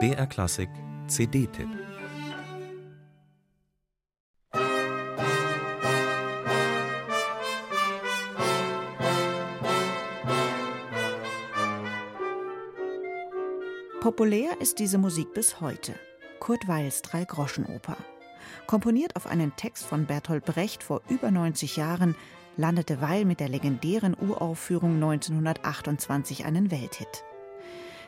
BR Klassik CD-Tipp Populär ist diese Musik bis heute. Kurt Weils Drei-Groschen-Oper. Komponiert auf einen Text von Bertolt Brecht vor über 90 Jahren, landete Weil mit der legendären Uraufführung 1928 einen Welthit.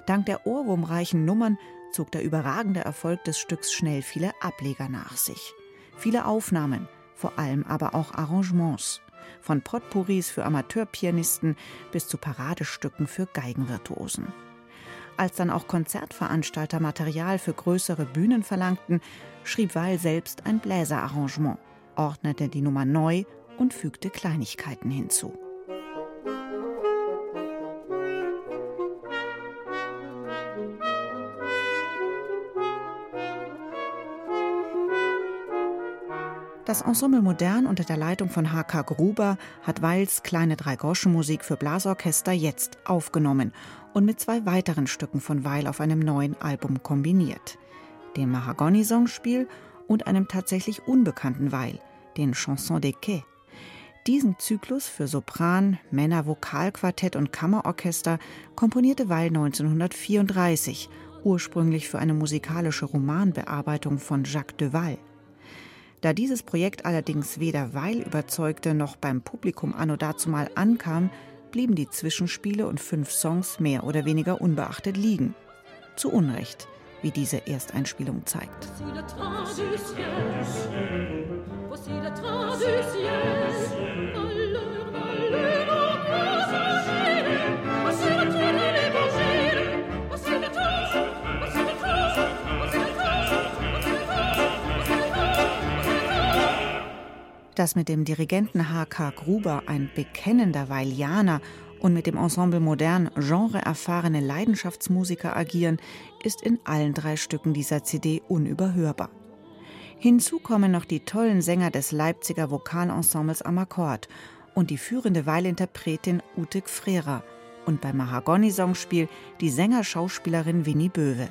Dank der ohrwurmreichen Nummern zog der überragende Erfolg des Stücks schnell viele Ableger nach sich. Viele Aufnahmen, vor allem aber auch Arrangements. Von Potpourris für Amateurpianisten bis zu Paradestücken für Geigenvirtuosen. Als dann auch Konzertveranstalter Material für größere Bühnen verlangten, schrieb Weil selbst ein Bläserarrangement, ordnete die Nummer neu und fügte Kleinigkeiten hinzu. Das Ensemble Modern unter der Leitung von H.K. Gruber hat Weils kleine Dreigroschenmusik für Blasorchester jetzt aufgenommen und mit zwei weiteren Stücken von Weil auf einem neuen Album kombiniert. Dem Mahagoni-Songspiel und einem tatsächlich unbekannten Weil, den Chanson des Quais. Diesen Zyklus für Sopran, Männervokalquartett und Kammerorchester komponierte Weil 1934, ursprünglich für eine musikalische Romanbearbeitung von Jacques Deval. Da dieses Projekt allerdings weder Weil überzeugte noch beim Publikum anno dazumal ankam, blieben die Zwischenspiele und fünf Songs mehr oder weniger unbeachtet liegen. Zu Unrecht, wie diese Ersteinspielung zeigt. Voici dass mit dem Dirigenten H.K. Gruber ein bekennender Weilianer und mit dem Ensemble Modern genreerfahrene Leidenschaftsmusiker agieren, ist in allen drei Stücken dieser CD unüberhörbar. Hinzu kommen noch die tollen Sänger des Leipziger Vokalensembles am Akkord und die führende Weilinterpretin Ute Frera und beim Mahagoni-Songspiel die Sänger-Schauspielerin Winnie Böwe.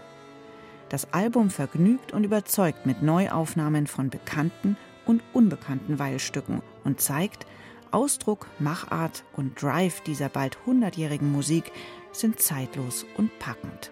Das Album vergnügt und überzeugt mit Neuaufnahmen von bekannten und unbekannten Weilstücken und zeigt, Ausdruck, Machart und Drive dieser bald hundertjährigen Musik sind zeitlos und packend.